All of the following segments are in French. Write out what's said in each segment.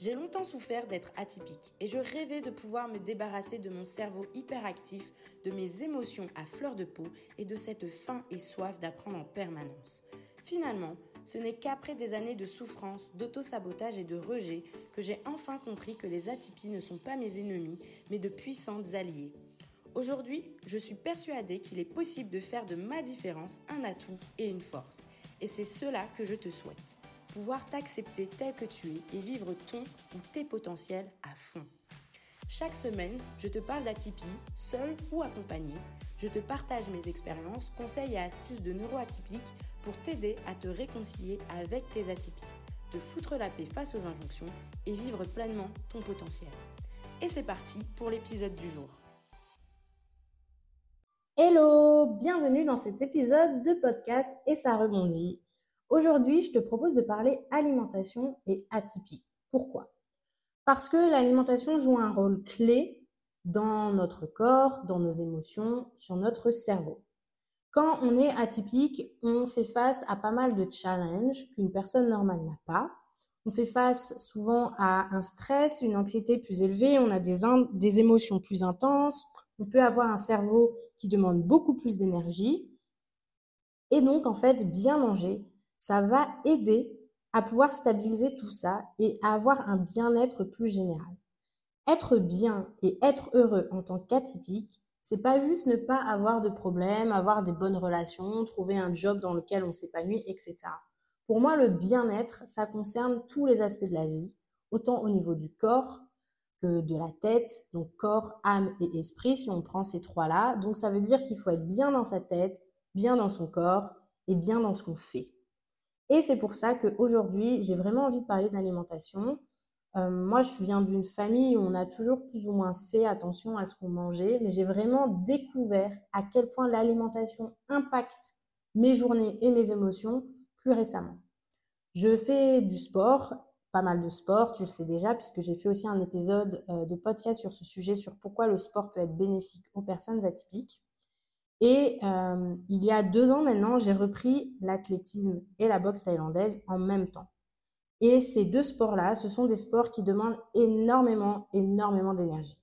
J'ai longtemps souffert d'être atypique et je rêvais de pouvoir me débarrasser de mon cerveau hyperactif, de mes émotions à fleur de peau et de cette faim et soif d'apprendre en permanence. Finalement, ce n'est qu'après des années de souffrance, d'auto-sabotage et de rejet que j'ai enfin compris que les atypies ne sont pas mes ennemis, mais de puissantes alliées. Aujourd'hui, je suis persuadée qu'il est possible de faire de ma différence un atout et une force. Et c'est cela que je te souhaite pouvoir t'accepter tel que tu es et vivre ton ou tes potentiels à fond. Chaque semaine, je te parle d'atypie, seul ou accompagné. Je te partage mes expériences, conseils et astuces de neuroatypiques pour t'aider à te réconcilier avec tes atypies, te foutre la paix face aux injonctions et vivre pleinement ton potentiel. Et c'est parti pour l'épisode du jour. Hello, bienvenue dans cet épisode de podcast et ça rebondit. Aujourd'hui, je te propose de parler alimentation et atypie. Pourquoi? Parce que l'alimentation joue un rôle clé dans notre corps, dans nos émotions, sur notre cerveau. Quand on est atypique, on fait face à pas mal de challenges qu'une personne normale n'a pas. On fait face souvent à un stress, une anxiété plus élevée, on a des, des émotions plus intenses, on peut avoir un cerveau qui demande beaucoup plus d'énergie. Et donc, en fait, bien manger, ça va aider à pouvoir stabiliser tout ça et à avoir un bien-être plus général. Être bien et être heureux en tant qu'atypique, c'est pas juste ne pas avoir de problèmes, avoir des bonnes relations, trouver un job dans lequel on s'épanouit, etc. Pour moi, le bien-être, ça concerne tous les aspects de la vie, autant au niveau du corps que de la tête, donc corps, âme et esprit, si on prend ces trois-là. Donc ça veut dire qu'il faut être bien dans sa tête, bien dans son corps et bien dans ce qu'on fait. Et c'est pour ça qu'aujourd'hui, j'ai vraiment envie de parler d'alimentation. Euh, moi, je viens d'une famille où on a toujours plus ou moins fait attention à ce qu'on mangeait, mais j'ai vraiment découvert à quel point l'alimentation impacte mes journées et mes émotions plus récemment. Je fais du sport, pas mal de sport, tu le sais déjà, puisque j'ai fait aussi un épisode euh, de podcast sur ce sujet, sur pourquoi le sport peut être bénéfique aux personnes atypiques. Et euh, il y a deux ans maintenant, j'ai repris l'athlétisme et la boxe thaïlandaise en même temps. Et ces deux sports-là, ce sont des sports qui demandent énormément, énormément d'énergie.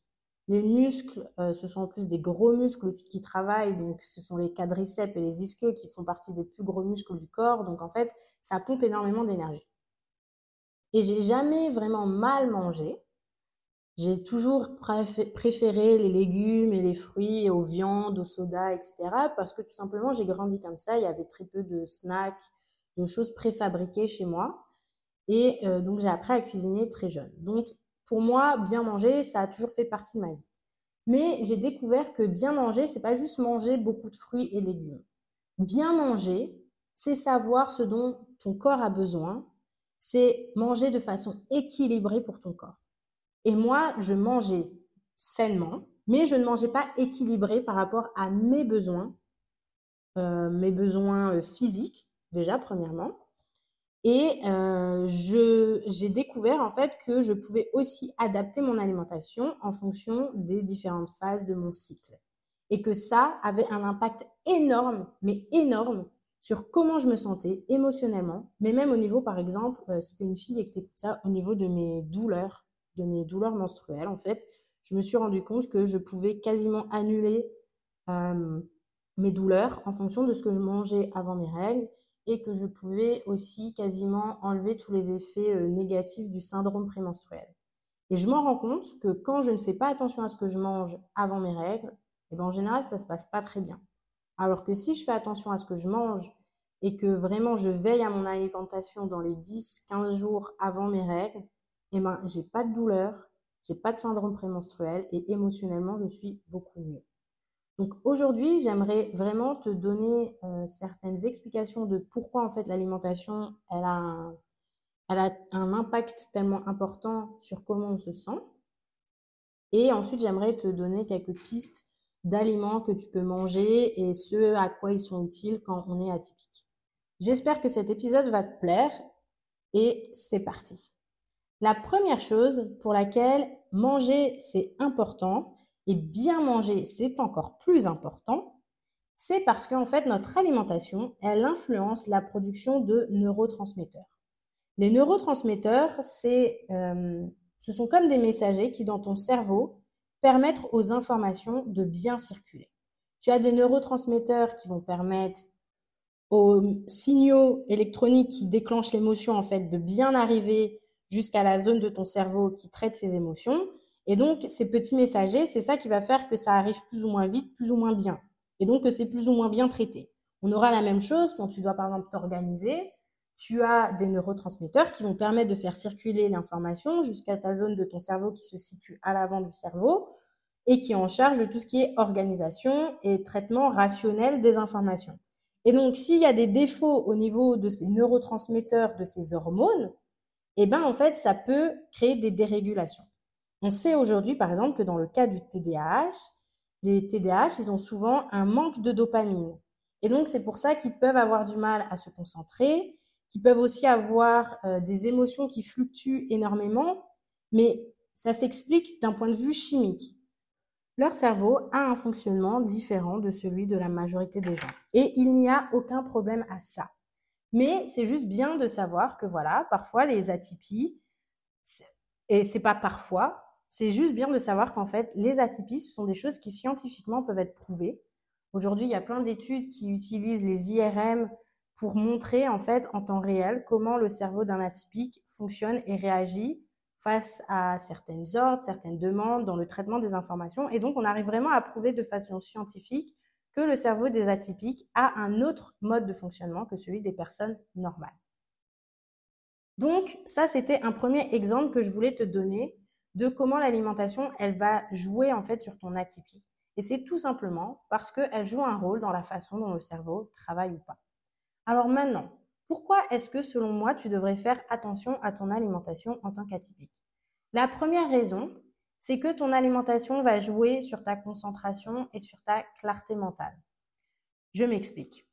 Les muscles, euh, ce sont en plus des gros muscles qui travaillent, donc ce sont les quadriceps et les ischios qui font partie des plus gros muscles du corps. Donc en fait, ça pompe énormément d'énergie. Et j'ai jamais vraiment mal mangé. J'ai toujours préféré les légumes et les fruits aux viandes, aux sodas, etc. Parce que tout simplement, j'ai grandi comme ça. Il y avait très peu de snacks, de choses préfabriquées chez moi. Et euh, donc, j'ai appris à cuisiner très jeune. Donc, pour moi, bien manger, ça a toujours fait partie de ma vie. Mais j'ai découvert que bien manger, c'est pas juste manger beaucoup de fruits et légumes. Bien manger, c'est savoir ce dont ton corps a besoin. C'est manger de façon équilibrée pour ton corps. Et moi, je mangeais sainement, mais je ne mangeais pas équilibré par rapport à mes besoins, euh, mes besoins euh, physiques, déjà, premièrement. Et euh, j'ai découvert en fait que je pouvais aussi adapter mon alimentation en fonction des différentes phases de mon cycle. Et que ça avait un impact énorme, mais énorme, sur comment je me sentais émotionnellement, mais même au niveau, par exemple, si tu es une fille et que tu écoutes ça, au niveau de mes douleurs, de mes douleurs menstruelles, en fait, je me suis rendu compte que je pouvais quasiment annuler euh, mes douleurs en fonction de ce que je mangeais avant mes règles et que je pouvais aussi quasiment enlever tous les effets euh, négatifs du syndrome prémenstruel. Et je m'en rends compte que quand je ne fais pas attention à ce que je mange avant mes règles, et eh ben en général, ça se passe pas très bien. Alors que si je fais attention à ce que je mange et que vraiment je veille à mon alimentation dans les 10-15 jours avant mes règles, eh ben, j'ai pas de douleur, j'ai pas de syndrome prémenstruel et émotionnellement, je suis beaucoup mieux. Donc aujourd'hui, j'aimerais vraiment te donner euh, certaines explications de pourquoi en fait l'alimentation, elle a un, elle a un impact tellement important sur comment on se sent. Et ensuite, j'aimerais te donner quelques pistes d'aliments que tu peux manger et ce à quoi ils sont utiles quand on est atypique. J'espère que cet épisode va te plaire et c'est parti. La première chose pour laquelle manger c'est important et bien manger c'est encore plus important, c'est parce qu'en fait notre alimentation, elle influence la production de neurotransmetteurs. Les neurotransmetteurs, c'est, euh, ce sont comme des messagers qui dans ton cerveau permettent aux informations de bien circuler. Tu as des neurotransmetteurs qui vont permettre aux signaux électroniques qui déclenchent l'émotion en fait de bien arriver jusqu'à la zone de ton cerveau qui traite ces émotions. Et donc, ces petits messagers, c'est ça qui va faire que ça arrive plus ou moins vite, plus ou moins bien. Et donc, que c'est plus ou moins bien traité. On aura la même chose quand tu dois, par exemple, t'organiser. Tu as des neurotransmetteurs qui vont permettre de faire circuler l'information jusqu'à ta zone de ton cerveau qui se situe à l'avant du cerveau et qui est en charge de tout ce qui est organisation et traitement rationnel des informations. Et donc, s'il y a des défauts au niveau de ces neurotransmetteurs, de ces hormones, eh ben, en fait, ça peut créer des dérégulations. On sait aujourd'hui, par exemple, que dans le cas du TDAH, les TDAH, ils ont souvent un manque de dopamine. Et donc, c'est pour ça qu'ils peuvent avoir du mal à se concentrer, qu'ils peuvent aussi avoir euh, des émotions qui fluctuent énormément, mais ça s'explique d'un point de vue chimique. Leur cerveau a un fonctionnement différent de celui de la majorité des gens. Et il n'y a aucun problème à ça. Mais c'est juste bien de savoir que voilà, parfois les atypies, et c'est pas parfois, c'est juste bien de savoir qu'en fait, les atypies, ce sont des choses qui scientifiquement peuvent être prouvées. Aujourd'hui, il y a plein d'études qui utilisent les IRM pour montrer en fait en temps réel comment le cerveau d'un atypique fonctionne et réagit face à certaines ordres, certaines demandes dans le traitement des informations. Et donc, on arrive vraiment à prouver de façon scientifique le cerveau des atypiques a un autre mode de fonctionnement que celui des personnes normales. Donc, ça, c'était un premier exemple que je voulais te donner de comment l'alimentation, elle va jouer en fait sur ton atypie. Et c'est tout simplement parce qu'elle joue un rôle dans la façon dont le cerveau travaille ou pas. Alors maintenant, pourquoi est-ce que selon moi, tu devrais faire attention à ton alimentation en tant qu'atypique? La première raison, c'est que ton alimentation va jouer sur ta concentration et sur ta clarté mentale. Je m'explique.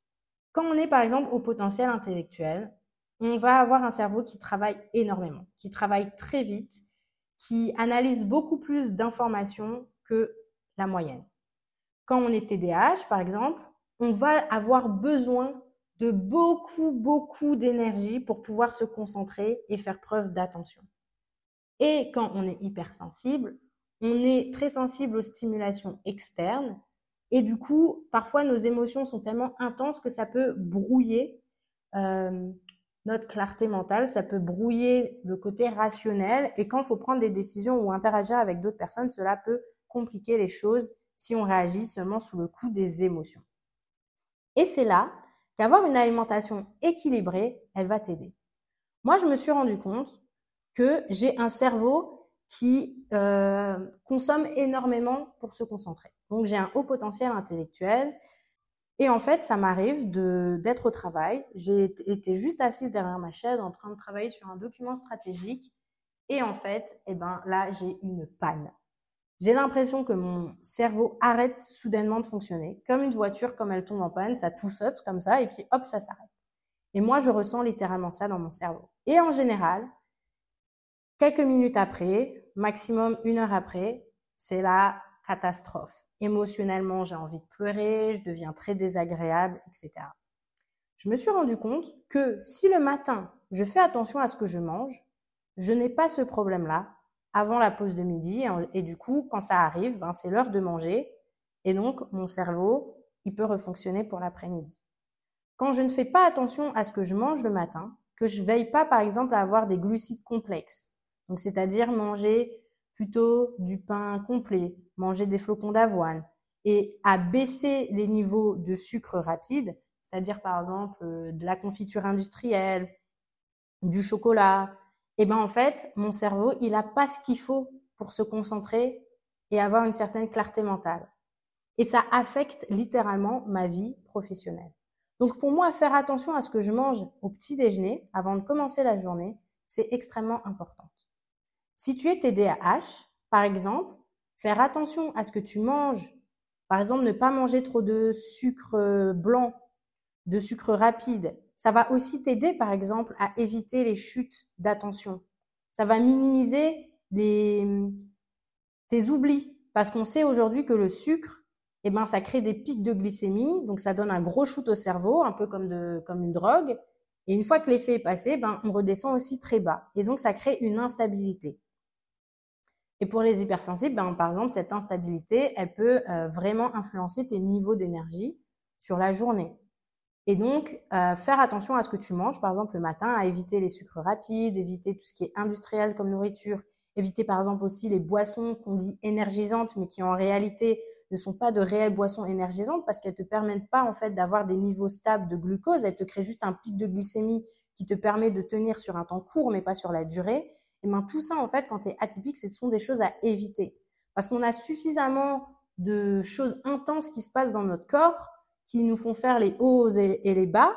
Quand on est par exemple au potentiel intellectuel, on va avoir un cerveau qui travaille énormément, qui travaille très vite, qui analyse beaucoup plus d'informations que la moyenne. Quand on est TDAH, par exemple, on va avoir besoin de beaucoup, beaucoup d'énergie pour pouvoir se concentrer et faire preuve d'attention. Et quand on est hypersensible, on est très sensible aux stimulations externes et du coup, parfois nos émotions sont tellement intenses que ça peut brouiller euh, notre clarté mentale, ça peut brouiller le côté rationnel et quand il faut prendre des décisions ou interagir avec d'autres personnes, cela peut compliquer les choses si on réagit seulement sous le coup des émotions. Et c'est là qu'avoir une alimentation équilibrée, elle va t'aider. Moi, je me suis rendu compte que j'ai un cerveau qui euh, consomme énormément pour se concentrer. Donc j'ai un haut potentiel intellectuel et en fait ça m'arrive de d'être au travail. J'ai été juste assise derrière ma chaise en train de travailler sur un document stratégique et en fait, eh ben là j'ai une panne. J'ai l'impression que mon cerveau arrête soudainement de fonctionner, comme une voiture, comme elle tombe en panne, ça tout saute comme ça, et puis hop, ça s'arrête. Et moi, je ressens littéralement ça dans mon cerveau. Et en général, Quelques minutes après, maximum une heure après, c'est la catastrophe. Émotionnellement, j'ai envie de pleurer, je deviens très désagréable, etc. Je me suis rendu compte que si le matin, je fais attention à ce que je mange, je n'ai pas ce problème-là avant la pause de midi. Et, du coup, quand ça arrive, ben, c'est l'heure de manger. Et donc, mon cerveau, il peut refonctionner pour l'après-midi. Quand je ne fais pas attention à ce que je mange le matin, que je veille pas, par exemple, à avoir des glucides complexes, donc, c'est-à-dire manger plutôt du pain complet, manger des flocons d'avoine et à baisser les niveaux de sucre rapide, c'est-à-dire par exemple euh, de la confiture industrielle, du chocolat, et eh ben en fait, mon cerveau, il a pas ce qu'il faut pour se concentrer et avoir une certaine clarté mentale. Et ça affecte littéralement ma vie professionnelle. Donc pour moi, faire attention à ce que je mange au petit déjeuner avant de commencer la journée, c'est extrêmement important. Si tu es TDAH, par exemple, faire attention à ce que tu manges Par exemple, ne pas manger trop de sucre euh, blanc, de sucre rapide. Ça va aussi t'aider, par exemple, à éviter les chutes d'attention. Ça va minimiser les, tes oublis. Parce qu'on sait aujourd'hui que le sucre, eh ben, ça crée des pics de glycémie. Donc, ça donne un gros shoot au cerveau, un peu comme comme une drogue. Et une fois que l'effet est passé, ben, on redescend aussi très bas. Et donc, ça crée une instabilité. Et pour les hypersensibles, ben, par exemple, cette instabilité, elle peut euh, vraiment influencer tes niveaux d'énergie sur la journée. Et donc, euh, faire attention à ce que tu manges, par exemple, le matin, à éviter les sucres rapides, éviter tout ce qui est industriel comme nourriture, éviter par exemple aussi les boissons qu'on dit énergisantes, mais qui en réalité ne sont pas de réelles boissons énergisantes parce qu'elles te permettent pas en fait d'avoir des niveaux stables de glucose. Elles te créent juste un pic de glycémie qui te permet de tenir sur un temps court, mais pas sur la durée. Et ben tout ça en fait, quand tu es atypique, ce sont des choses à éviter parce qu'on a suffisamment de choses intenses qui se passent dans notre corps qui nous font faire les hauts et, les bas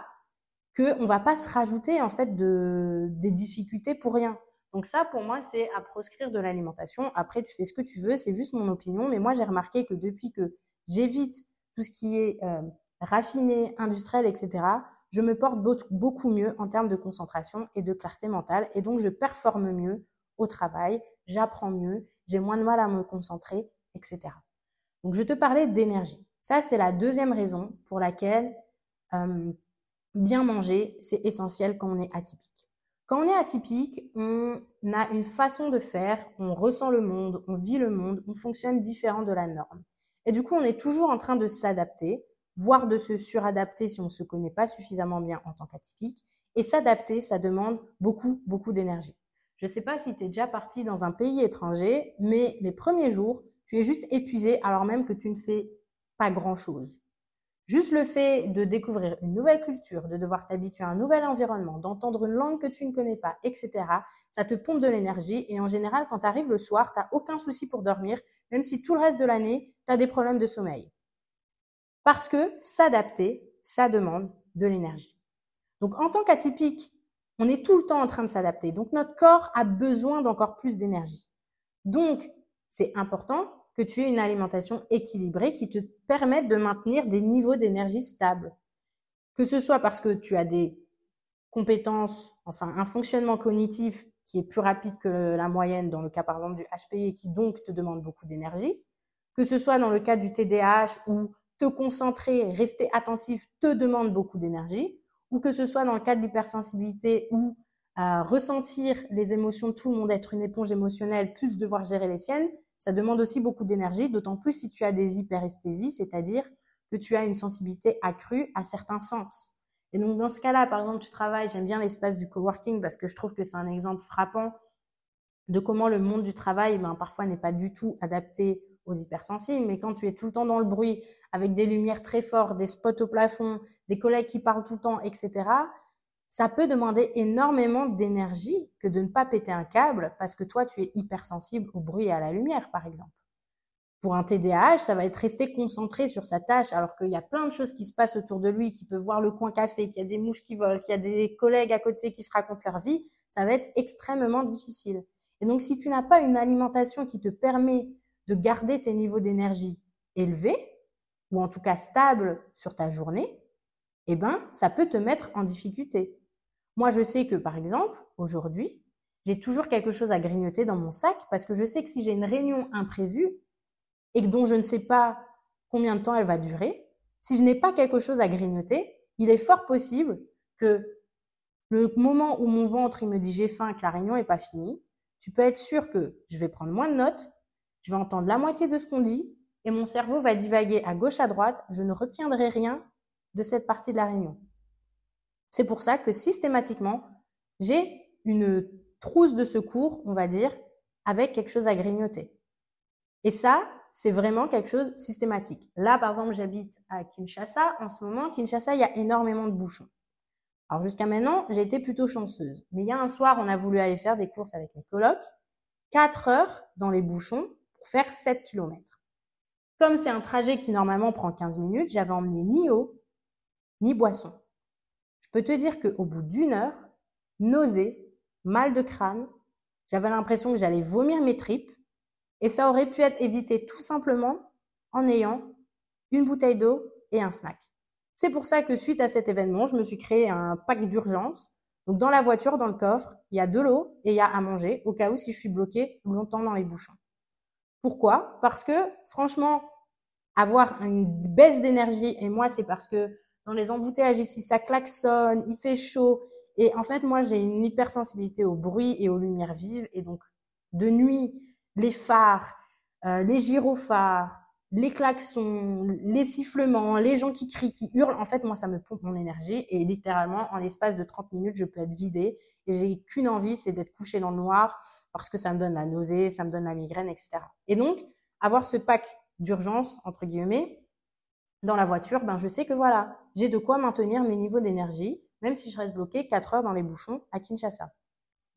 que on va pas se rajouter en fait de des difficultés pour rien. Donc ça, pour moi, c'est à proscrire de l'alimentation. Après, tu fais ce que tu veux, c'est juste mon opinion. Mais moi, j'ai remarqué que depuis que j'évite tout ce qui est euh, raffiné, industriel, etc., je me porte beaucoup mieux en termes de concentration et de clarté mentale. Et donc, je performe mieux au travail, j'apprends mieux, j'ai moins de mal à me concentrer, etc. Donc, je te parlais d'énergie. Ça, c'est la deuxième raison pour laquelle euh, bien manger, c'est essentiel quand on est atypique. Quand on est atypique, on a une façon de faire, on ressent le monde, on vit le monde, on fonctionne différent de la norme. Et du coup, on est toujours en train de s'adapter, voire de se suradapter si on ne se connaît pas suffisamment bien en tant qu'atypique. Et s'adapter, ça demande beaucoup, beaucoup d'énergie. Je ne sais pas si tu déjà parti dans un pays étranger, mais les premiers jours, tu es juste épuisé alors même que tu ne fais pas grand-chose. Juste le fait de découvrir une nouvelle culture, de devoir t'habituer à un nouvel environnement, d'entendre une langue que tu ne connais pas, etc., ça te pompe de l'énergie et en général, quand tu arrives le soir, tu aucun souci pour dormir, même si tout le reste de l'année, tu as des problèmes de sommeil. Parce que s'adapter, ça demande de l'énergie. Donc en tant qu'atypique, on est tout le temps en train de s'adapter. Donc notre corps a besoin d'encore plus d'énergie. Donc c'est important que tu aies une alimentation équilibrée qui te permette de maintenir des niveaux d'énergie stables. Que ce soit parce que tu as des compétences, enfin un fonctionnement cognitif qui est plus rapide que la moyenne dans le cas par exemple du HPI et qui donc te demande beaucoup d'énergie, que ce soit dans le cas du TDAH où te concentrer, rester attentif te demande beaucoup d'énergie, ou que ce soit dans le cas de l'hypersensibilité où euh, ressentir les émotions de tout le monde, être une éponge émotionnelle, plus devoir gérer les siennes, ça demande aussi beaucoup d'énergie, d'autant plus si tu as des hyperesthésies, c'est-à-dire que tu as une sensibilité accrue à certains sens. Et donc dans ce cas-là, par exemple, tu travailles, j'aime bien l'espace du coworking parce que je trouve que c'est un exemple frappant de comment le monde du travail, ben, parfois n'est pas du tout adapté aux hypersensibles, mais quand tu es tout le temps dans le bruit, avec des lumières très fortes, des spots au plafond, des collègues qui parlent tout le temps, etc., ça peut demander énormément d'énergie que de ne pas péter un câble parce que toi, tu es hypersensible au bruit et à la lumière, par exemple. Pour un TDAH, ça va être rester concentré sur sa tâche alors qu'il y a plein de choses qui se passent autour de lui, qu'il peut voir le coin café, qu'il y a des mouches qui volent, qu'il y a des collègues à côté qui se racontent leur vie, ça va être extrêmement difficile. Et donc, si tu n'as pas une alimentation qui te permet de garder tes niveaux d'énergie élevés, ou en tout cas stables sur ta journée, eh ben, ça peut te mettre en difficulté. Moi, je sais que, par exemple, aujourd'hui, j'ai toujours quelque chose à grignoter dans mon sac parce que je sais que si j'ai une réunion imprévue et dont je ne sais pas combien de temps elle va durer, si je n'ai pas quelque chose à grignoter, il est fort possible que le moment où mon ventre il me dit j'ai faim, que la réunion est pas finie, tu peux être sûr que je vais prendre moins de notes, je vais entendre la moitié de ce qu'on dit et mon cerveau va divaguer à gauche à droite, je ne retiendrai rien de cette partie de la réunion. C'est pour ça que systématiquement, j'ai une trousse de secours, on va dire, avec quelque chose à grignoter. Et ça, c'est vraiment quelque chose systématique. Là, par exemple, j'habite à Kinshasa. En ce moment, Kinshasa, il y a énormément de bouchons. Alors jusqu'à maintenant, j'ai été plutôt chanceuse. Mais il y a un soir, on a voulu aller faire des courses avec mes colocs. 4 heures dans les bouchons pour faire 7 km. Comme c'est un trajet qui normalement prend 15 minutes, j'avais emmené ni eau, ni boisson. Je peux te dire qu'au bout d'une heure, nausée, mal de crâne, j'avais l'impression que j'allais vomir mes tripes et ça aurait pu être évité tout simplement en ayant une bouteille d'eau et un snack. C'est pour ça que suite à cet événement, je me suis créé un pack d'urgence. Donc dans la voiture, dans le coffre, il y a de l'eau et il y a à manger au cas où si je suis bloqué longtemps dans les bouchons. Pourquoi? Parce que franchement, avoir une baisse d'énergie, et moi c'est parce que dans les embouteillages ici, ça klaxonne, il fait chaud, et en fait moi j'ai une hypersensibilité au bruit et aux lumières vives, et donc de nuit, les phares, euh, les gyrophares, les klaxons, les sifflements, les gens qui crient, qui hurlent, en fait, moi, ça me pompe mon énergie. Et littéralement, en l'espace de 30 minutes, je peux être vidée. Et j'ai qu'une envie, c'est d'être couchée dans le noir parce que ça me donne la nausée, ça me donne la migraine, etc. Et donc, avoir ce pack d'urgence, entre guillemets, dans la voiture, ben, je sais que voilà, j'ai de quoi maintenir mes niveaux d'énergie, même si je reste bloqué 4 heures dans les bouchons à Kinshasa.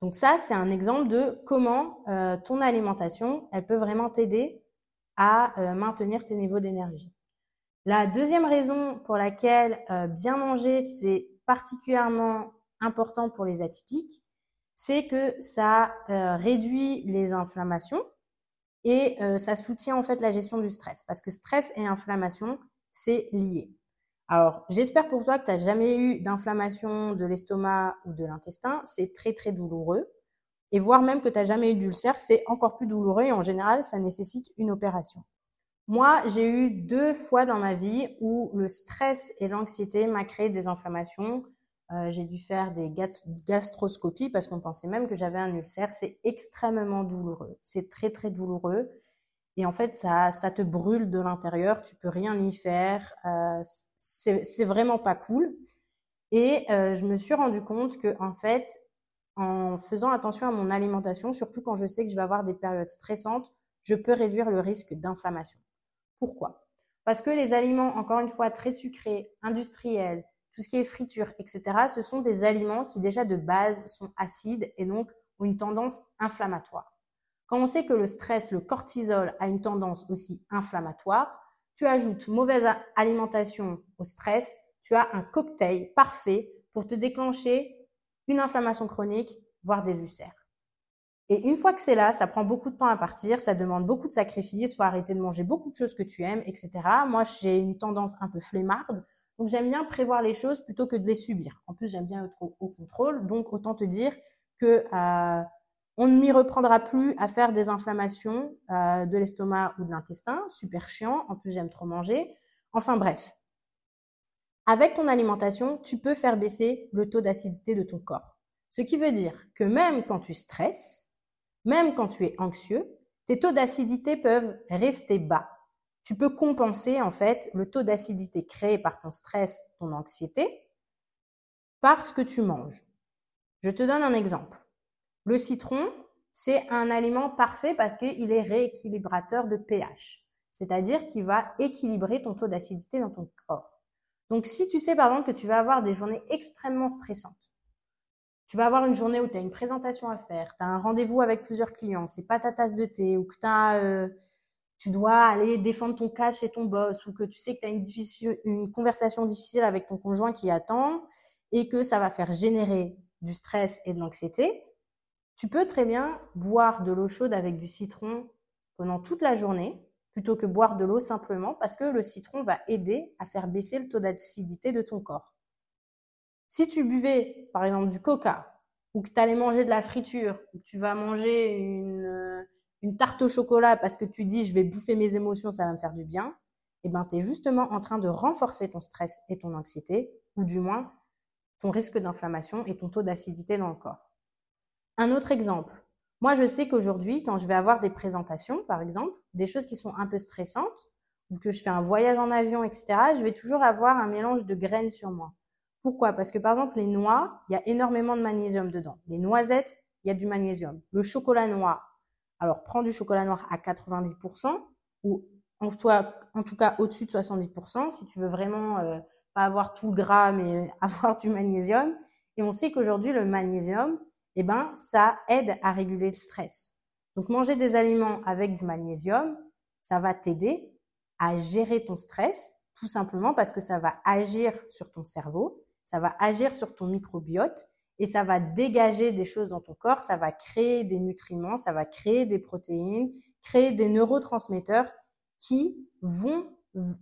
Donc ça, c'est un exemple de comment euh, ton alimentation, elle peut vraiment t'aider à euh, maintenir tes niveaux d'énergie. La deuxième raison pour laquelle euh, bien manger, c'est particulièrement important pour les atypiques, c'est que ça euh, réduit les inflammations et ça soutient en fait la gestion du stress. Parce que stress et inflammation, c'est lié. Alors, j'espère pour toi que tu n'as jamais eu d'inflammation de l'estomac ou de l'intestin. C'est très très douloureux et voire même que tu n'as jamais eu d'ulcère, c'est encore plus douloureux et en général, ça nécessite une opération. Moi, j'ai eu deux fois dans ma vie où le stress et l'anxiété m'a créé des inflammations. Euh, j'ai dû faire des gastroscopies parce qu'on pensait même que j'avais un ulcère. C'est extrêmement douloureux. C'est très très douloureux. Et en fait, ça, ça te brûle de l'intérieur. Tu peux rien y faire. Euh, c'est vraiment pas cool. Et euh, je me suis rendu compte que en fait, en faisant attention à mon alimentation, surtout quand je sais que je vais avoir des périodes stressantes, je peux réduire le risque d'inflammation. Pourquoi? Parce que les aliments, encore une fois, très sucrés, industriels, tout ce qui est friture, etc., ce sont des aliments qui déjà de base sont acides et donc ont une tendance inflammatoire. Quand on sait que le stress, le cortisol a une tendance aussi inflammatoire, tu ajoutes mauvaise alimentation au stress, tu as un cocktail parfait pour te déclencher une inflammation chronique, voire des ulcères. Et une fois que c'est là, ça prend beaucoup de temps à partir, ça demande beaucoup de sacrifices, faut arrêter de manger beaucoup de choses que tu aimes, etc. Moi, j'ai une tendance un peu flemmarde, donc j'aime bien prévoir les choses plutôt que de les subir. En plus, j'aime bien être au, contrôle, donc autant te dire que euh, on ne m'y reprendra plus à faire des inflammations euh, de l'estomac ou de l'intestin, super chiant. En plus, j'aime trop manger. Enfin bref, avec ton alimentation, tu peux faire baisser le taux d'acidité de ton corps. Ce qui veut dire que même quand tu stresses, même quand tu es anxieux, tes taux d'acidité peuvent rester bas. Tu peux compenser en fait le taux d'acidité créé par ton stress, ton anxiété, par ce que tu manges. Je te donne un exemple. Le citron, c'est un aliment parfait parce qu'il est rééquilibrateur de pH, c'est-à-dire qu'il va équilibrer ton taux d'acidité dans ton corps. Donc, si tu sais, par exemple, que tu vas avoir des journées extrêmement stressantes, tu vas avoir une journée où tu as une présentation à faire, tu as un rendez-vous avec plusieurs clients, c'est pas ta tasse de thé, ou que euh, tu dois aller défendre ton cas chez ton boss, ou que tu sais que tu as une, conversation difficile avec ton conjoint qui attend, et que ça va faire générer du stress et de l'anxiété, tu peux très bien boire de l'eau chaude avec du citron pendant toute la journée, plutôt que boire de l'eau simplement parce que le citron va aider à faire baisser le taux d'acidité de ton corps. Si tu buvais par exemple du coca ou que tu allais manger de la friture ou tu vas manger une, une tarte au chocolat parce que tu dis je vais bouffer mes émotions, ça va me faire du bien, eh ben tu es justement en train de renforcer ton stress et ton anxiété ou du moins ton risque d'inflammation et ton taux d'acidité dans le corps. Un autre exemple, moi, je sais qu'aujourd'hui, quand je vais avoir des présentations, par exemple, des choses qui sont un peu stressantes, ou que je fais un voyage en avion, etc., je vais toujours avoir un mélange de graines sur moi. Pourquoi? Parce que par exemple, les noix, il y a énormément de magnésium dedans. Les noisettes, il y a du magnésium. Le chocolat noir, alors prends du chocolat noir à 90%, ou en, en tout cas au-dessus de 70%, si tu veux vraiment euh, pas avoir tout le gras, mais avoir du magnésium. Et on sait qu'aujourd'hui, le magnésium, eh ben, ça aide à réguler le stress. Donc, manger des aliments avec du magnésium, ça va t'aider à gérer ton stress, tout simplement parce que ça va agir sur ton cerveau, ça va agir sur ton microbiote et ça va dégager des choses dans ton corps, ça va créer des nutriments, ça va créer des protéines, créer des neurotransmetteurs qui vont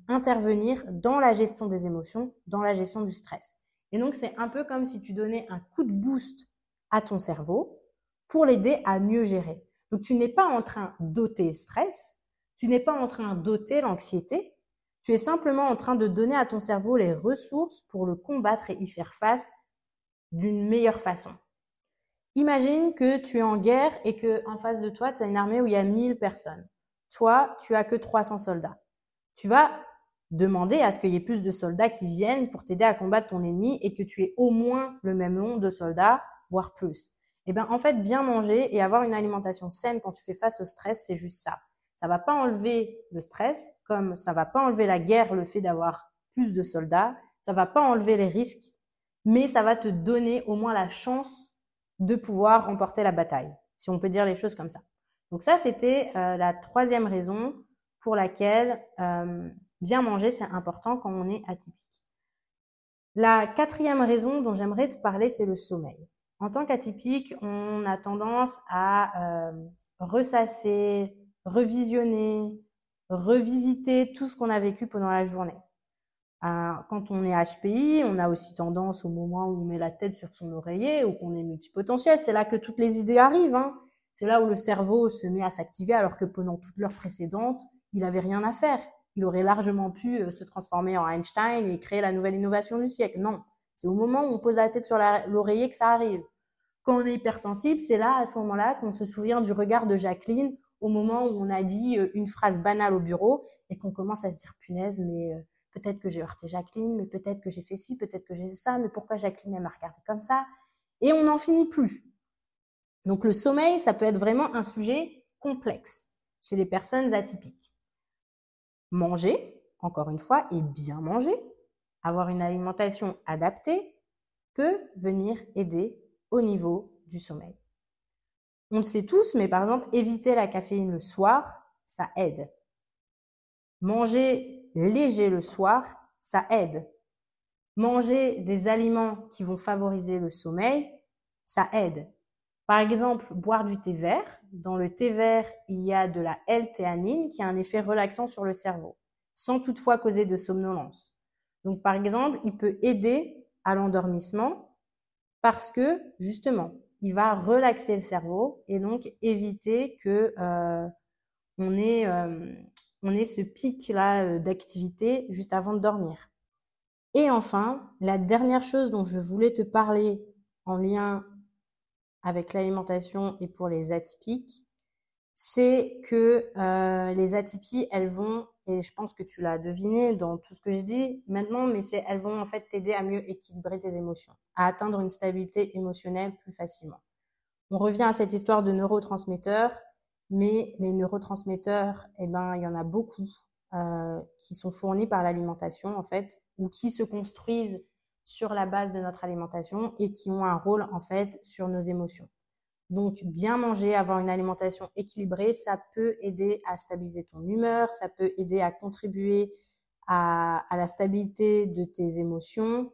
intervenir dans la gestion des émotions, dans la gestion du stress. Et donc, c'est un peu comme si tu donnais un coup de boost à ton cerveau pour l'aider à mieux gérer. Donc, tu n'es pas en train d'ôter stress, tu n'es pas en train d'ôter l'anxiété, tu es simplement en train de donner à ton cerveau les ressources pour le combattre et y faire face d'une meilleure façon. Imagine que tu es en guerre et que en face de toi, tu as une armée où il y a 1000 personnes. Toi, tu as que 300 soldats. Tu vas demander à ce qu'il y ait plus de soldats qui viennent pour t'aider à combattre ton ennemi et que tu aies au moins le même nombre de soldats, voire plus. Eh bien, en fait, bien manger et avoir une alimentation saine quand tu fais face au stress, c'est juste ça. Ça va pas enlever le stress, comme ça va pas enlever la guerre, le fait d'avoir plus de soldats. Ça va pas enlever les risques, mais ça va te donner au moins la chance de pouvoir remporter la bataille, si on peut dire les choses comme ça. Donc ça, c'était euh, la troisième raison pour laquelle euh, bien manger, c'est important quand on est atypique. La quatrième raison dont j'aimerais te parler, c'est le sommeil. En tant qu'atypique, on a tendance à euh, ressasser, revisionner, revisiter tout ce qu'on a vécu pendant la journée. Euh, quand on est HPI, on a aussi tendance au moment où on met la tête sur son oreiller ou qu'on est multipotentiel, c'est là que toutes les idées arrivent. Hein. C'est là où le cerveau se met à s'activer alors que pendant toute l'heure précédente, il avait rien à faire. Il aurait largement pu euh, se transformer en Einstein et créer la nouvelle innovation du siècle. Non, c'est au moment où on pose la tête sur l'oreiller que ça arrive. Quand on est hypersensible, c'est là, à ce moment-là, qu'on se souvient du regard de Jacqueline au moment où on a dit euh, une phrase banale au bureau et qu'on commence à se dire punaise, mais Peut-être que j'ai heurté Jacqueline, mais peut-être que j'ai fait ci, peut-être que j'ai ça, mais pourquoi Jacqueline m'a regardé comme ça? Et on n'en finit plus. Donc le sommeil, ça peut être vraiment un sujet complexe chez les personnes atypiques. Manger, encore une fois, et bien manger, avoir une alimentation adaptée, peut venir aider au niveau du sommeil. On le sait tous, mais par exemple, éviter la caféine le soir, ça aide. Manger léger le soir, ça aide. Manger des aliments qui vont favoriser le sommeil, ça aide. Par exemple, boire du thé vert. Dans le thé vert, il y a de la L-théanine qui a un effet relaxant sur le cerveau, sans toutefois causer de somnolence. Donc, par exemple, il peut aider à l'endormissement parce que, justement, il va relaxer le cerveau et donc éviter que euh, on ait euh, on est ce pic-là euh, d'activité juste avant de dormir. Et enfin, la dernière chose dont je voulais te parler en lien avec l'alimentation et pour les atypiques, c'est que euh, les atypies, elles vont, et je pense que tu l'as deviné dans tout ce que je dis maintenant, mais c'est elles vont en fait t'aider à mieux équilibrer tes émotions, à atteindre une stabilité émotionnelle plus facilement. On revient à cette histoire de neurotransmetteurs mais les neurotransmetteurs, eh ben, il y en a beaucoup euh, qui sont fournis par l'alimentation en fait, ou qui se construisent sur la base de notre alimentation et qui ont un rôle en fait sur nos émotions. Donc bien manger, avoir une alimentation équilibrée, ça peut aider à stabiliser ton humeur, ça peut aider à contribuer à, à la stabilité de tes émotions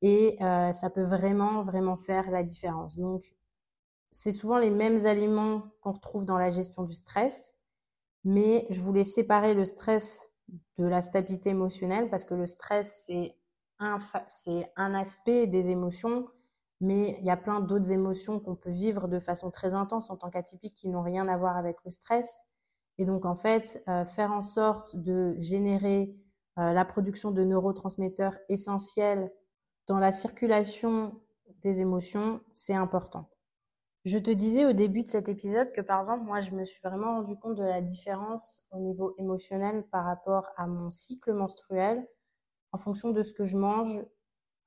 et euh, ça peut vraiment vraiment faire la différence. Donc c'est souvent les mêmes aliments qu'on retrouve dans la gestion du stress, mais je voulais séparer le stress de la stabilité émotionnelle parce que le stress, c'est un, c'est un aspect des émotions, mais il y a plein d'autres émotions qu'on peut vivre de façon très intense en tant qu'atypique qui n'ont rien à voir avec le stress. Et donc, en fait, euh, faire en sorte de générer euh, la production de neurotransmetteurs essentiels dans la circulation des émotions, c'est important. Je te disais au début de cet épisode que par exemple, moi, je me suis vraiment rendu compte de la différence au niveau émotionnel par rapport à mon cycle menstruel en fonction de ce que je mange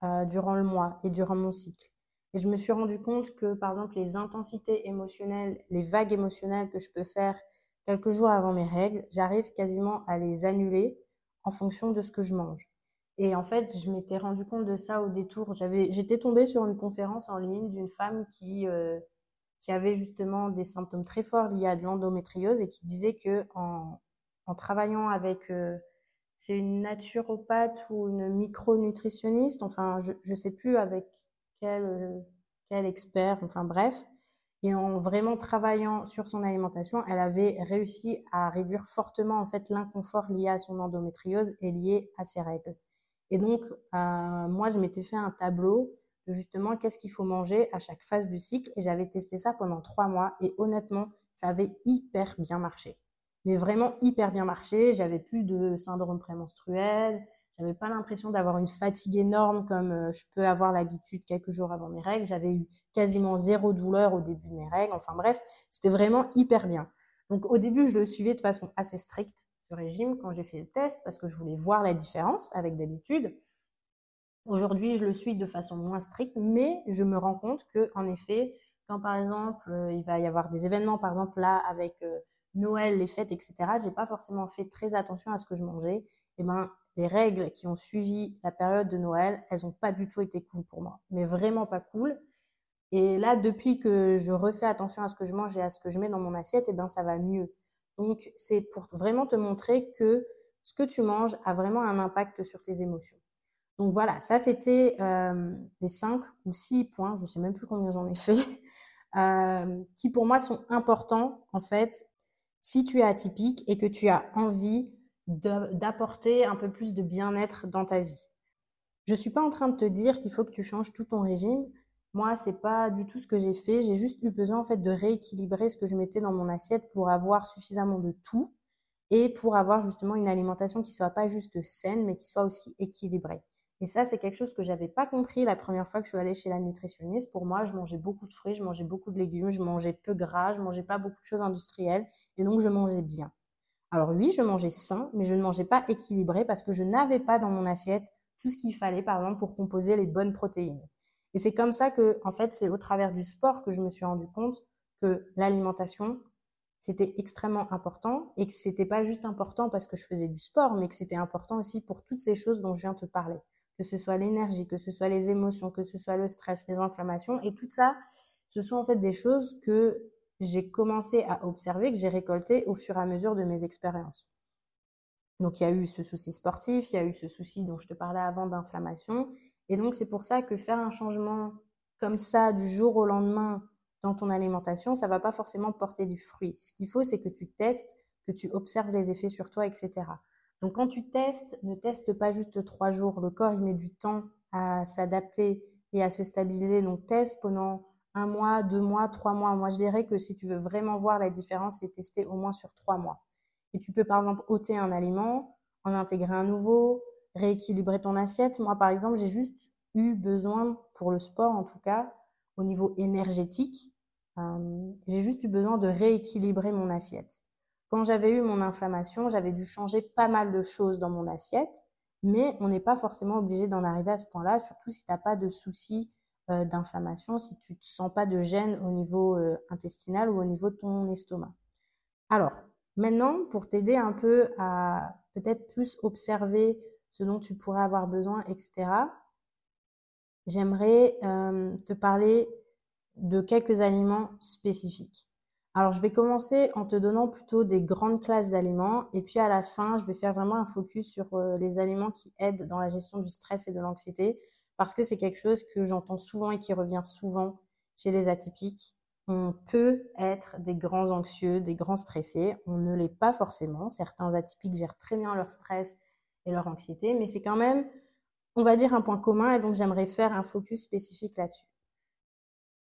euh, durant le mois et durant mon cycle. Et je me suis rendu compte que par exemple, les intensités émotionnelles, les vagues émotionnelles que je peux faire quelques jours avant mes règles, j'arrive quasiment à les annuler en fonction de ce que je mange. Et en fait, je m'étais rendu compte de ça au détour. J'avais, j'étais tombée sur une conférence en ligne d'une femme qui euh, qui avait justement des symptômes très forts liés à de l'endométriose et qui disait que en, travaillant avec euh, c'est une naturopathe ou une micronutritionniste, enfin je je sais plus avec quel quel expert, enfin bref, Et en vraiment travaillant sur son alimentation, elle avait réussi à réduire fortement en fait l'inconfort lié à son endométriose et lié à ses règles. Et donc, euh, moi, je m'étais fait un tableau justement qu'est-ce qu'il faut manger à chaque phase du cycle? Et j'avais testé ça pendant trois mois et honnêtement, ça avait hyper bien marché. Mais vraiment hyper bien marché. J'avais plus de syndrome prémenstruel. J'avais pas l'impression d'avoir une fatigue énorme comme euh, je peux avoir l'habitude quelques jours avant mes règles. J'avais eu quasiment zéro douleur au début de mes règles. Enfin bref, c'était vraiment hyper bien. Donc au début, je le suivais de façon assez stricte ce régime quand j'ai fait le test parce que je voulais voir la différence avec d'habitude. Aujourd'hui, je le suis de façon moins stricte, mais je me rends compte que, en effet, quand par exemple euh, il va y avoir des événements, par exemple là avec euh, Noël, les fêtes, etc., j'ai pas forcément fait très attention à ce que je mangeais. Et eh ben, les règles qui ont suivi la période de Noël, elles ont pas du tout été cool pour moi, mais vraiment pas cool. Et là, depuis que je refais attention à ce que je mange et à ce que je mets dans mon assiette, eh ben, ça va mieux. Donc, c'est pour vraiment te montrer que ce que tu manges a vraiment un impact sur tes émotions. Donc voilà, ça c'était euh, les cinq ou six points, je ne sais même plus combien j'en ai fait, euh, qui pour moi sont importants en fait si tu es atypique et que tu as envie d'apporter un peu plus de bien-être dans ta vie. Je suis pas en train de te dire qu'il faut que tu changes tout ton régime. Moi, c'est pas du tout ce que j'ai fait. J'ai juste eu besoin en fait de rééquilibrer ce que je mettais dans mon assiette pour avoir suffisamment de tout et pour avoir justement une alimentation qui soit pas juste saine mais qui soit aussi équilibrée. Et ça, c'est quelque chose que j'avais pas compris la première fois que je suis allée chez la nutritionniste. Pour moi, je mangeais beaucoup de fruits, je mangeais beaucoup de légumes, je mangeais peu gras, je mangeais pas beaucoup de choses industrielles, et donc je mangeais bien. Alors oui, je mangeais sain, mais je ne mangeais pas équilibré parce que je n'avais pas dans mon assiette tout ce qu'il fallait, par exemple, pour composer les bonnes protéines. Et c'est comme ça que, en fait, c'est au travers du sport que je me suis rendu compte que l'alimentation, c'était extrêmement important et que c'était pas juste important parce que je faisais du sport, mais que c'était important aussi pour toutes ces choses dont je viens de te parler que ce soit l'énergie, que ce soit les émotions, que ce soit le stress, les inflammations. Et tout ça, ce sont en fait des choses que j'ai commencé à observer, que j'ai récoltées au fur et à mesure de mes expériences. Donc il y a eu ce souci sportif, il y a eu ce souci dont je te parlais avant d'inflammation. Et donc c'est pour ça que faire un changement comme ça du jour au lendemain dans ton alimentation, ça va pas forcément porter du fruit. Ce qu'il faut, c'est que tu testes, que tu observes les effets sur toi, etc. Donc quand tu testes, ne teste pas juste trois jours. Le corps, il met du temps à s'adapter et à se stabiliser. Donc teste pendant un mois, deux mois, trois mois. Moi, je dirais que si tu veux vraiment voir la différence, c'est tester au moins sur trois mois. Et tu peux par exemple ôter un aliment, en intégrer un nouveau, rééquilibrer ton assiette. Moi, par exemple, j'ai juste eu besoin, pour le sport en tout cas, au niveau énergétique, euh, j'ai juste eu besoin de rééquilibrer mon assiette. Quand j'avais eu mon inflammation, j'avais dû changer pas mal de choses dans mon assiette, mais on n'est pas forcément obligé d'en arriver à ce point-là, surtout si tu n'as pas de soucis euh, d'inflammation, si tu ne te sens pas de gêne au niveau euh, intestinal ou au niveau de ton estomac. Alors, maintenant, pour t'aider un peu à peut-être plus observer ce dont tu pourrais avoir besoin, etc., j'aimerais euh, te parler de quelques aliments spécifiques. Alors, je vais commencer en te donnant plutôt des grandes classes d'aliments et puis à la fin, je vais faire vraiment un focus sur euh, les aliments qui aident dans la gestion du stress et de l'anxiété parce que c'est quelque chose que j'entends souvent et qui revient souvent chez les atypiques. On peut être des grands anxieux, des grands stressés. On ne l'est pas forcément. Certains atypiques gèrent très bien leur stress et leur anxiété, mais c'est quand même, on va dire, un point commun et donc j'aimerais faire un focus spécifique là-dessus.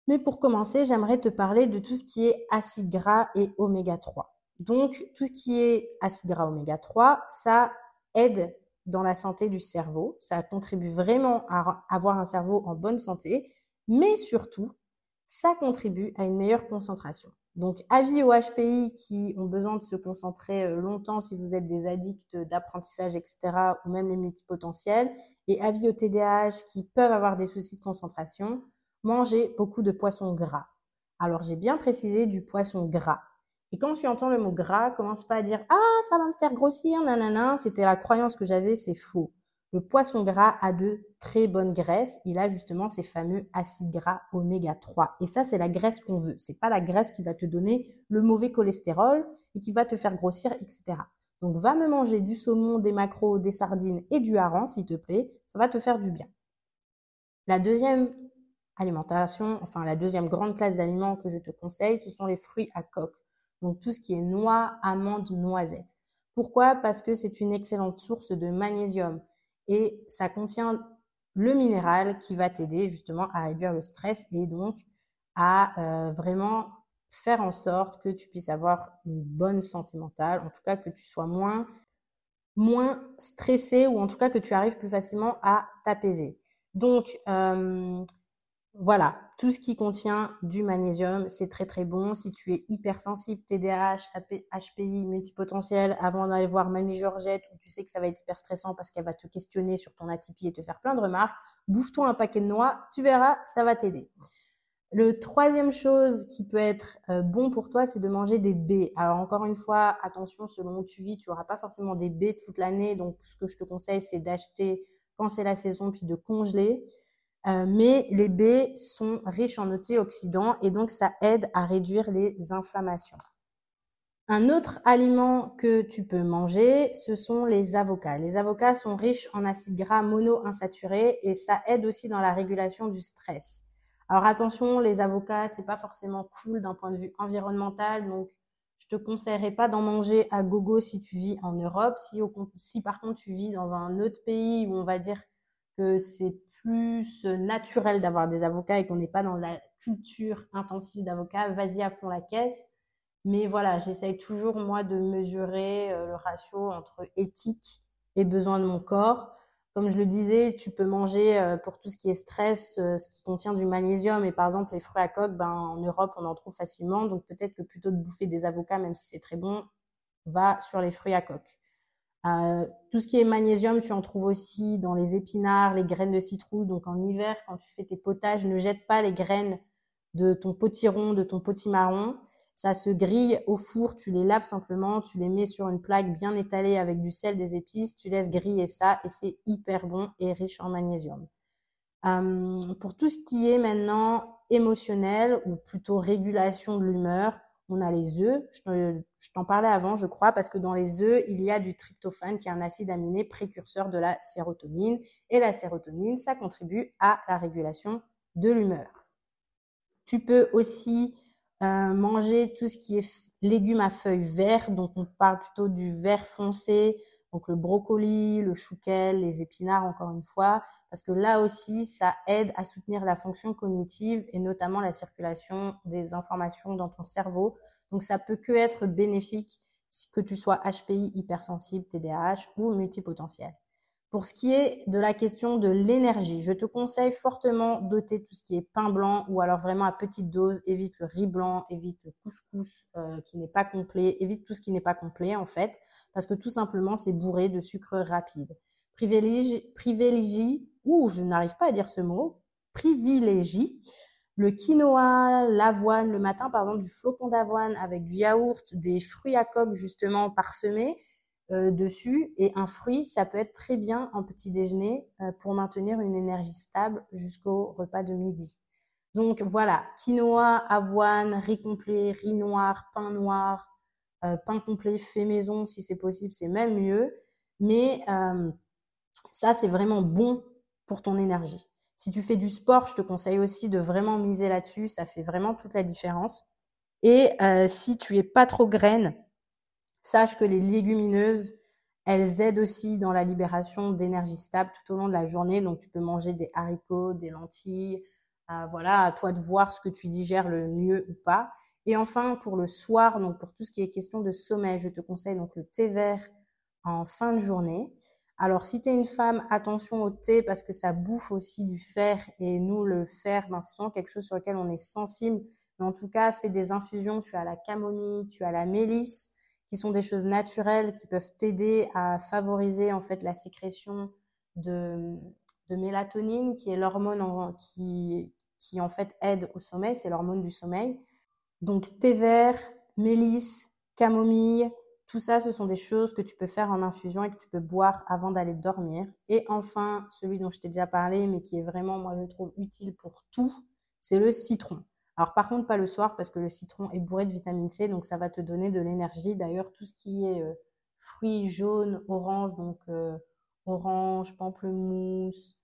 Mais pour commencer, j'aimerais te parler de tout ce qui est acide gras et oméga 3. Donc, tout ce qui est acide gras oméga 3, ça aide dans la santé du cerveau. Ça contribue vraiment à avoir un cerveau en bonne santé. Mais surtout, ça contribue à une meilleure concentration. Donc, avis aux HPI qui ont besoin de se concentrer euh, longtemps si vous êtes des addicts d'apprentissage, etc., ou même les multipotentiels, et avis aux TDAH qui peuvent avoir des soucis de concentration, manger beaucoup de poissons gras. Alors j'ai bien précisé du poisson gras. Et quand tu entends le mot gras, commence pas à dire ah ça va me faire grossir, nanana. C'était la croyance que j'avais, c'est faux. Le poisson gras a de très bonnes graisses. Il a justement ces fameux acides gras oméga 3. Et ça, c'est la graisse qu'on veut. C'est pas la graisse qui va te donner le mauvais cholestérol et qui va te faire grossir, etc. Donc, va me manger du saumon, des macros, des sardines et du hareng, s'il te plaît. Ça va te faire du bien. La deuxième alimentation, enfin la deuxième grande classe d'aliments que je te conseille, ce sont les fruits à coque. Donc tout ce qui est noix, amandes, noisettes. Pourquoi? Parce que c'est une excellente source de magnésium et ça contient le minéral qui va t'aider justement à réduire le stress et donc à euh, vraiment faire en sorte que tu puisses avoir une bonne santé mentale, en tout cas que tu sois moins moins stressé ou en tout cas que tu arrives plus facilement à t'apaiser. Donc euh, voilà, tout ce qui contient du magnésium, c'est très très bon. Si tu es hypersensible, TDAH, HPI, multipotentiel, avant d'aller voir Mamie Georgette, où tu sais que ça va être hyper stressant parce qu'elle va te questionner sur ton atypie et te faire plein de remarques, bouffe-toi un paquet de noix, tu verras, ça va t'aider. Le troisième chose qui peut être euh, bon pour toi, c'est de manger des baies. Alors encore une fois, attention, selon où tu vis, tu n'auras pas forcément des baies toute l'année. Donc ce que je te conseille, c'est d'acheter quand c'est la saison, puis de congeler. Euh, mais les baies sont riches en antioxydants et donc ça aide à réduire les inflammations. Un autre aliment que tu peux manger, ce sont les avocats. Les avocats sont riches en acides gras monoinsaturés et ça aide aussi dans la régulation du stress. Alors attention, les avocats, c'est pas forcément cool d'un point de vue environnemental, donc je te conseillerais pas d'en manger à gogo si tu vis en Europe. Si, si par contre tu vis dans un autre pays où on va dire que c'est plus naturel d'avoir des avocats et qu'on n'est pas dans la culture intensive d'avocats, vas-y à fond la caisse. Mais voilà, j'essaye toujours moi de mesurer euh, le ratio entre éthique et besoin de mon corps. Comme je le disais, tu peux manger euh, pour tout ce qui est stress, euh, ce qui contient du magnésium. Et par exemple, les fruits à coque, ben, en Europe, on en trouve facilement. Donc peut-être que plutôt de bouffer des avocats, même si c'est très bon, va sur les fruits à coque. Euh, tout ce qui est magnésium, tu en trouves aussi dans les épinards, les graines de citrouille. Donc en hiver, quand tu fais tes potages, ne jette pas les graines de ton potiron, de ton potimarron. Ça se grille au four, tu les laves simplement, tu les mets sur une plaque bien étalée avec du sel, des épices, tu laisses griller ça et c'est hyper bon et riche en magnésium. Euh, pour tout ce qui est maintenant émotionnel ou plutôt régulation de l'humeur, on a les œufs. Je t'en parlais avant, je crois, parce que dans les œufs, il y a du tryptophane qui est un acide aminé précurseur de la sérotonine. Et la sérotonine, ça contribue à la régulation de l'humeur. Tu peux aussi euh, manger tout ce qui est légumes à feuilles vertes, donc on parle plutôt du vert foncé, donc le brocoli, le chouquel, les épinards encore une fois, parce que là aussi ça aide à soutenir la fonction cognitive et notamment la circulation des informations dans ton cerveau. Donc ça peut que être bénéfique que tu sois HPI hypersensible, TDAH ou multipotentiel. Pour ce qui est de la question de l'énergie, je te conseille fortement d'ôter tout ce qui est pain blanc ou alors vraiment à petite dose. Évite le riz blanc, évite le couscous euh, qui n'est pas complet, évite tout ce qui n'est pas complet en fait, parce que tout simplement c'est bourré de sucre rapide. Privilégie, privilégie ou je n'arrive pas à dire ce mot, privilégie le quinoa, l'avoine, le matin par exemple du flocon d'avoine avec du yaourt, des fruits à coque justement parsemés euh, dessus. Et un fruit, ça peut être très bien en petit déjeuner euh, pour maintenir une énergie stable jusqu'au repas de midi. Donc voilà, quinoa, avoine, riz complet, riz noir, pain noir, euh, pain complet fait maison si c'est possible, c'est même mieux. Mais ça, c'est vraiment bon pour ton énergie. Si tu fais du sport, je te conseille aussi de vraiment miser là-dessus. Ça fait vraiment toute la différence. Et si tu es pas trop graine, Sache que les légumineuses, elles aident aussi dans la libération d'énergie stable tout au long de la journée. Donc, tu peux manger des haricots, des lentilles. Euh, voilà, à toi de voir ce que tu digères le mieux ou pas. Et enfin, pour le soir, donc pour tout ce qui est question de sommeil, je te conseille donc le thé vert en fin de journée. Alors, si tu es une femme, attention au thé parce que ça bouffe aussi du fer. Et nous, le fer, ben, c'est souvent quelque chose sur lequel on est sensible. Mais en tout cas, fais des infusions. Tu as la camomille, tu as la mélisse qui sont des choses naturelles qui peuvent t'aider à favoriser en fait la sécrétion de, de mélatonine, qui est l'hormone qui, qui en fait aide au sommeil, c'est l'hormone du sommeil. Donc thé vert, mélisse, camomille, tout ça, ce sont des choses que tu peux faire en infusion et que tu peux boire avant d'aller dormir. Et enfin, celui dont je t'ai déjà parlé, mais qui est vraiment, moi, je trouve utile pour tout, c'est le citron. Alors par contre, pas le soir parce que le citron est bourré de vitamine C, donc ça va te donner de l'énergie. D'ailleurs, tout ce qui est euh, fruits jaunes, orange, donc euh, orange, pamplemousse,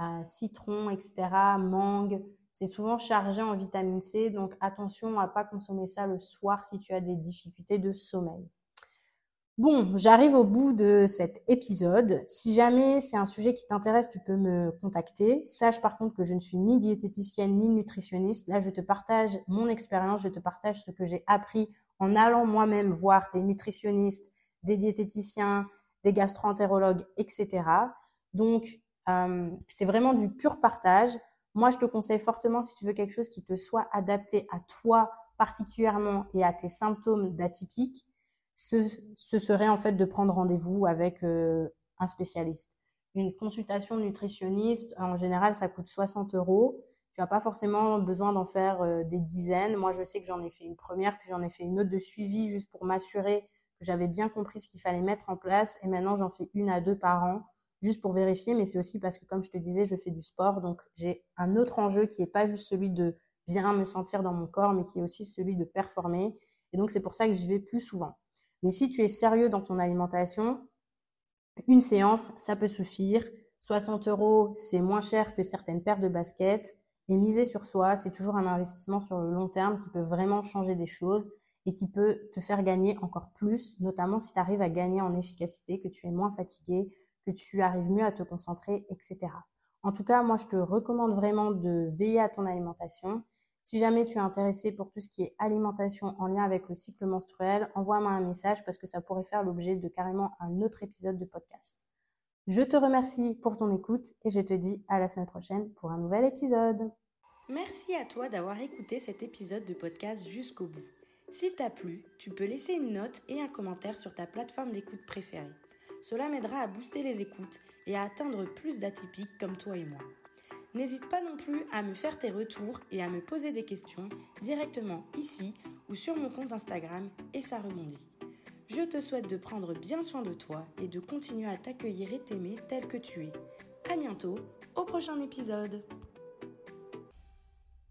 euh, citron, etc., mangue, c'est souvent chargé en vitamine C, donc attention à pas consommer ça le soir si tu as des difficultés de sommeil. Bon, j'arrive au bout de cet épisode. Si jamais c'est un sujet qui t'intéresse, tu peux me contacter. Sache par contre que je ne suis ni diététicienne ni nutritionniste. Là, je te partage mon expérience, je te partage ce que j'ai appris en allant moi-même voir des nutritionnistes, des diététiciens, des gastro-entérologues, etc. Donc, euh, c'est vraiment du pur partage. Moi, je te conseille fortement, si tu veux quelque chose qui te soit adapté à toi particulièrement et à tes symptômes d'atypique, ce, serait en fait de prendre rendez-vous avec euh, un spécialiste. Une consultation nutritionniste, en général, ça coûte 60 euros. Tu n'as pas forcément besoin d'en faire euh, des dizaines. Moi, je sais que j'en ai fait une première, puis j'en ai fait une autre de suivi juste pour m'assurer que j'avais bien compris ce qu'il fallait mettre en place. Et maintenant, j'en fais une à deux par an juste pour vérifier, mais c'est aussi parce que, comme je te disais, je fais du sport, donc j'ai un autre enjeu qui n'est pas juste celui de bien me sentir dans mon corps, mais qui est aussi celui de performer. Et donc, c'est pour ça que j'y vais plus souvent. Mais si tu es sérieux dans ton alimentation, une séance, ça peut suffire. 60 euros, c'est moins cher que certaines paires de baskets. Et miser sur soi, c'est toujours un investissement sur le long terme qui peut vraiment changer des choses et qui peut te faire gagner encore plus, notamment si tu arrives à gagner en efficacité, que tu es moins fatigué, que tu arrives mieux à te concentrer, etc. En tout cas, moi, je te recommande vraiment de veiller à ton alimentation. Si jamais tu es intéressé pour tout ce qui est alimentation en lien avec le cycle menstruel, envoie-moi un message parce que ça pourrait faire l'objet de carrément un autre épisode de podcast. Je te remercie pour ton écoute et je te dis à la semaine prochaine pour un nouvel épisode. Merci à toi d'avoir écouté cet épisode de podcast jusqu'au bout. S'il t'a plu, tu peux laisser une note et un commentaire sur ta plateforme d'écoute préférée. Cela m'aidera à booster les écoutes et à atteindre plus d'atypiques comme toi et moi. N'hésite pas non plus à me faire tes retours et à me poser des questions directement ici ou sur mon compte Instagram et ça rebondit. Je te souhaite de prendre bien soin de toi et de continuer à t'accueillir et t'aimer tel que tu es. À bientôt au prochain épisode.